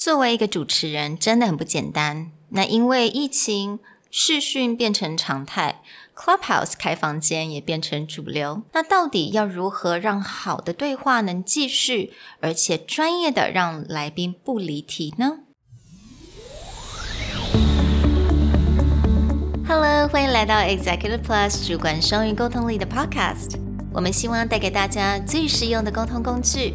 作为一个主持人，真的很不简单。那因为疫情，视讯变成常态，Clubhouse 开房间也变成主流。那到底要如何让好的对话能继续，而且专业的让来宾不离题呢？Hello，欢迎来到 Executive Plus 主管双语沟通力的 Podcast。我们希望带给大家最实用的沟通工具，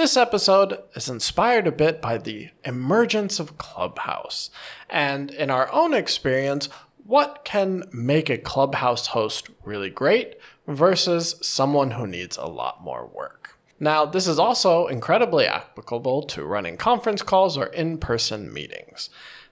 This episode is inspired a bit by the emergence of Clubhouse, and in our own experience, what can make a clubhouse host really great versus someone who needs a lot more work. Now, this is also incredibly applicable to running conference calls or in person meetings.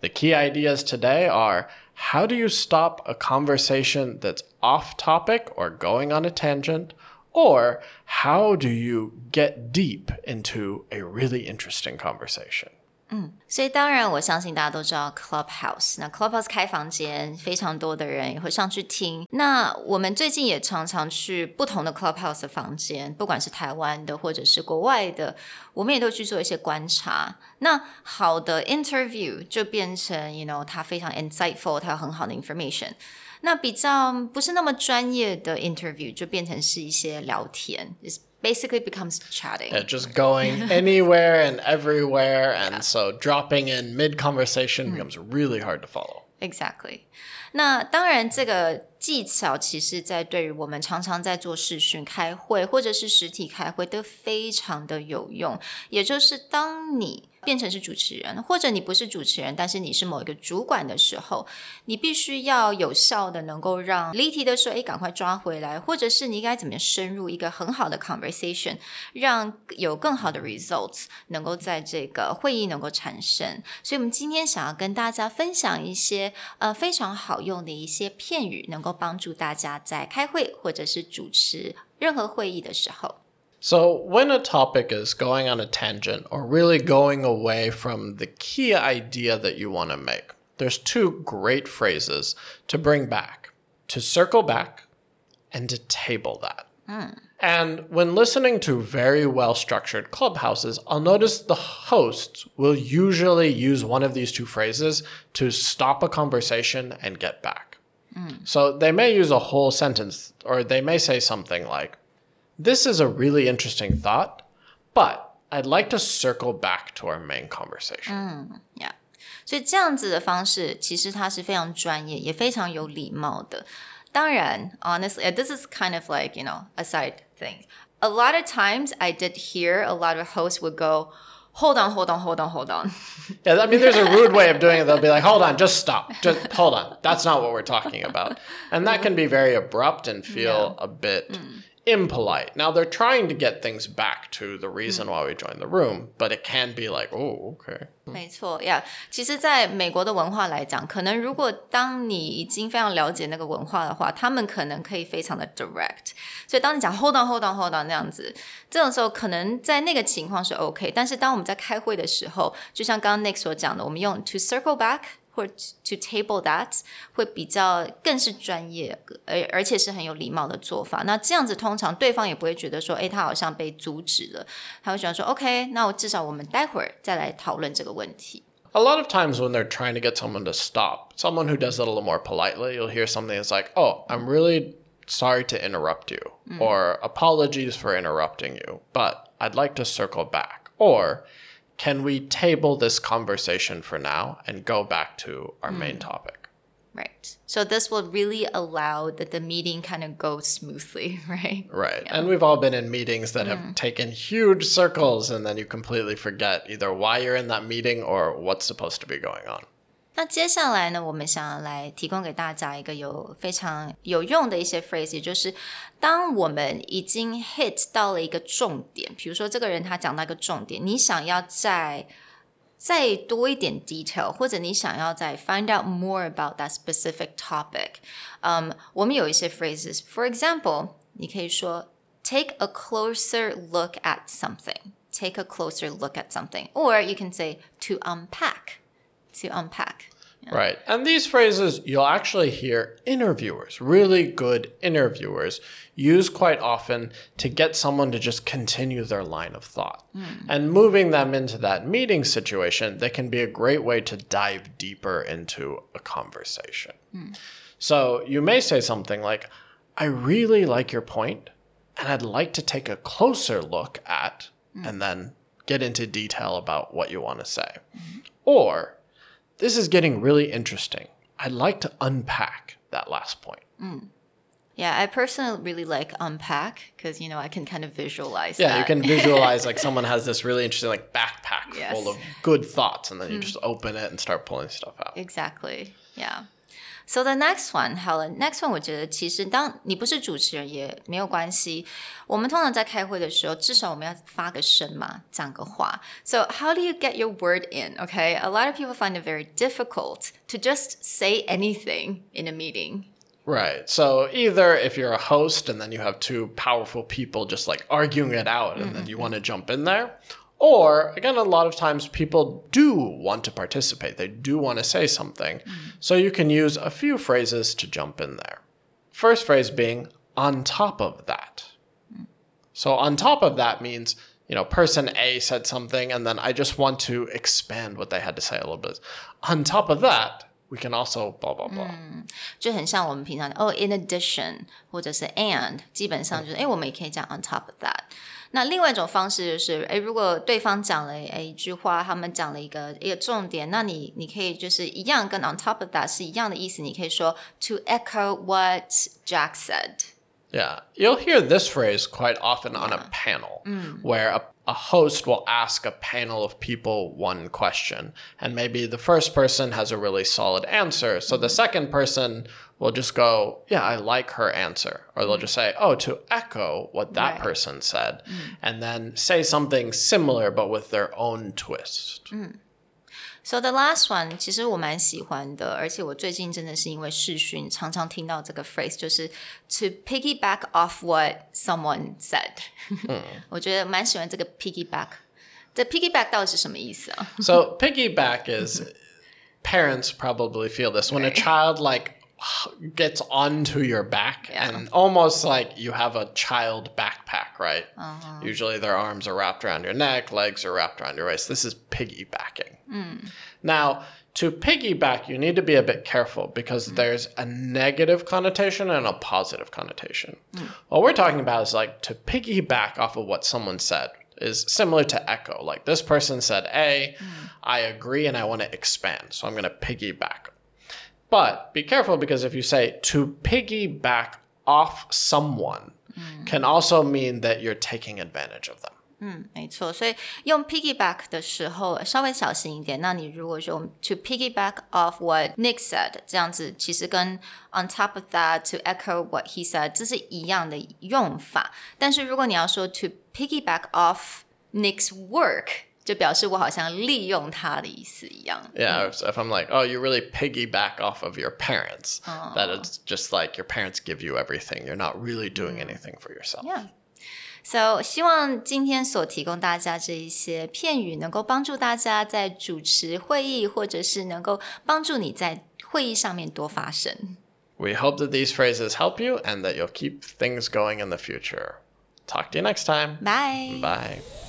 The key ideas today are how do you stop a conversation that's off topic or going on a tangent? Or how do you get deep into a really interesting conversation? 嗯，所以当然，我相信大家都知道 Clubhouse。那 Clubhouse 开房间，非常多的人也会上去听。那我们最近也常常去不同的 Clubhouse 的房间，不管是台湾的或者是国外的，我们也都去做一些观察。那好的 interview 就变成，you know，它非常 insightful，它有很好的 information。 那比较不是那么专业的 interview 就变成是一些聊天。basically becomes chatting. Yeah, just going anywhere and everywhere. And yeah. so dropping in mid conversation mm. becomes really hard to follow. Exactly. 那当然，这个技巧其实，在对于我们常常在做视讯开会或者是实体开会都非常的有用。也就是当你变成是主持人，或者你不是主持人，但是你是某一个主管的时候，你必须要有效的能够让离题的时候，哎，赶快抓回来，或者是你应该怎么样深入一个很好的 conversation，让有更好的 results 能够在这个会议能够产生。所以，我们今天想要跟大家分享一些呃非常好用的一些片语，能够帮助大家在开会或者是主持任何会议的时候。So, when a topic is going on a tangent or really going away from the key idea that you want to make, there's two great phrases to bring back to circle back and to table that. Mm. And when listening to very well structured clubhouses, I'll notice the hosts will usually use one of these two phrases to stop a conversation and get back. Mm. So they may use a whole sentence or they may say something like, this is a really interesting thought, but I'd like to circle back to our main conversation. 嗯，Yeah，所以这样子的方式其实它是非常专业，也非常有礼貌的。当然，honestly, this is kind of like you know a side thing. A lot of times, I did hear a lot of hosts would go. Hold on, hold on, hold on, hold on. yeah, I mean, there's a rude way of doing it. They'll be like, hold on, just stop. Just hold on. That's not what we're talking about. And that can be very abrupt and feel yeah. a bit mm impolite. Now they're trying to get things back to the reason why we joined the room, but it can be like, oh, okay. 没错呀，其实，在美国的文化来讲，可能如果当你已经非常了解那个文化的话，他们可能可以非常的 direct。所以，当你讲 hold on hold on hold on 那样子，这种时候可能在那个情况是 OK。但是，当我们在开会的时候，就像刚刚 Nick 所讲的，我们用 to circle back。 或 to table that 会比较更是专业，而而且是很有礼貌的做法。那这样子通常对方也不会觉得说，哎，他好像被阻止了，他会想说，OK，那我至少我们待会儿再来讨论这个问题。A lot of times when they're trying to get someone to stop, someone who does it a little more politely, you'll hear something that's like, "Oh, I'm really sorry to interrupt you," mm. or "Apologies for interrupting you, but I'd like to circle back," or can we table this conversation for now and go back to our main mm. topic? Right. So this will really allow that the meeting kind of go smoothly, right? Right. And we've all been in meetings that have taken huge circles and then you completely forget either why you're in that meeting or what's supposed to be going on. 那接下来呢，我们想要来提供给大家一个有非常有用的一些 phrase，也就是当我们已经 hit 到了一个重点，比如说这个人他讲到一个重点，你想要再再多一点 detail，或者你想要再 find out more about that specific topic，嗯，我们有一些 phrases。For example，你可以说 take a closer look at something。Take a closer look at something, or you can say to unpack. To unpack. Right. And these phrases you'll actually hear interviewers, really good interviewers, use quite often to get someone to just continue their line of thought. Hmm. And moving them into that meeting situation, they can be a great way to dive deeper into a conversation. Hmm. So you may say something like, I really like your point, and I'd like to take a closer look at, hmm. and then get into detail about what you want to say. Or, this is getting really interesting. I'd like to unpack that last point. Mm. Yeah, I personally really like unpack because you know I can kind of visualize. Yeah, that. you can visualize like someone has this really interesting like backpack Yes. full of good thoughts, and then you hmm. just open it and start pulling stuff out. exactly. Yeah. So the next one，好了，next one，我觉得其实当你不是主持人也没有关系。我们通常在开会的时候，至少我们要发个声嘛，讲个话。So how do you get your word in? Okay, a lot of people find it very difficult to just say anything in a meeting. Right. So either if you're a host and then you have two powerful people just like arguing it out and then you want to jump in there, or again, a lot of times people do want to participate. They do want to say something. So you can use a few phrases to jump in there. First phrase being on top of that. So on top of that means, you know, person A said something and then I just want to expand what they had to say a little bit. On top of that, we can also blah blah blah. 就很像我们平常哦，in addition 或者是 and，基本上就是哎，诶我们也可以讲 on top of that。 那另外一种方式就是，哎，如果对方讲了哎一句话，他们讲了一个一个重点，那你你可以就是一样跟 on top of that 是一样的意思，你可以说 to echo what Jack said。 Yeah, you'll hear this phrase quite often on a panel where a, a host will ask a panel of people one question, and maybe the first person has a really solid answer. So the second person will just go, Yeah, I like her answer. Or they'll just say, Oh, to echo what that Right. person said, and then say something similar but with their own twist. So the last one，其实我蛮喜欢的，而且我最近真的是因为视讯常常听到这个 phrase，就是 to piggyback off what someone said。我觉得蛮喜欢这个 piggyback。这 piggyback 到底是什么意思啊？ So piggyback is parents probably feel this when a Right. child like gets onto your back Yeah. and almost like you have a child backpack, right? Uh-huh. Usually their arms are wrapped around your neck, legs are wrapped around your waist. This is piggybacking. Hmm. Now, to piggyback, you need to be a bit careful because hmm. there's a negative connotation and a positive connotation. Hmm. What we're talking about is like to piggyback off of what someone said is similar to echo. Like this person said A, I agree and I want to expand. So I'm going to piggyback. But be careful because if you say to piggyback off someone can also mean that you're taking advantage of them. 没错，所以用 piggyback 的时候稍微小心一点。那你如果说 to piggyback off what Nick said，这样子其实跟 on top of that to echo what he said 这是一样的用法。但是如果你要说 to piggyback off Nick's work， 就表示我好像利用他的意思一样。 Yeah, if, if I'm like, oh, you really piggyback off of your parents, that it's just like your parents give you everything. You're not really doing anything for yourself. Yeah. So，希望今天所提供大家这一些片语，能够帮助大家在主持会议，或者是能够帮助你在会议上面多发声。 We hope that these phrases help you and that you'll keep things going in the future. Talk to you next time. Bye。 Bye.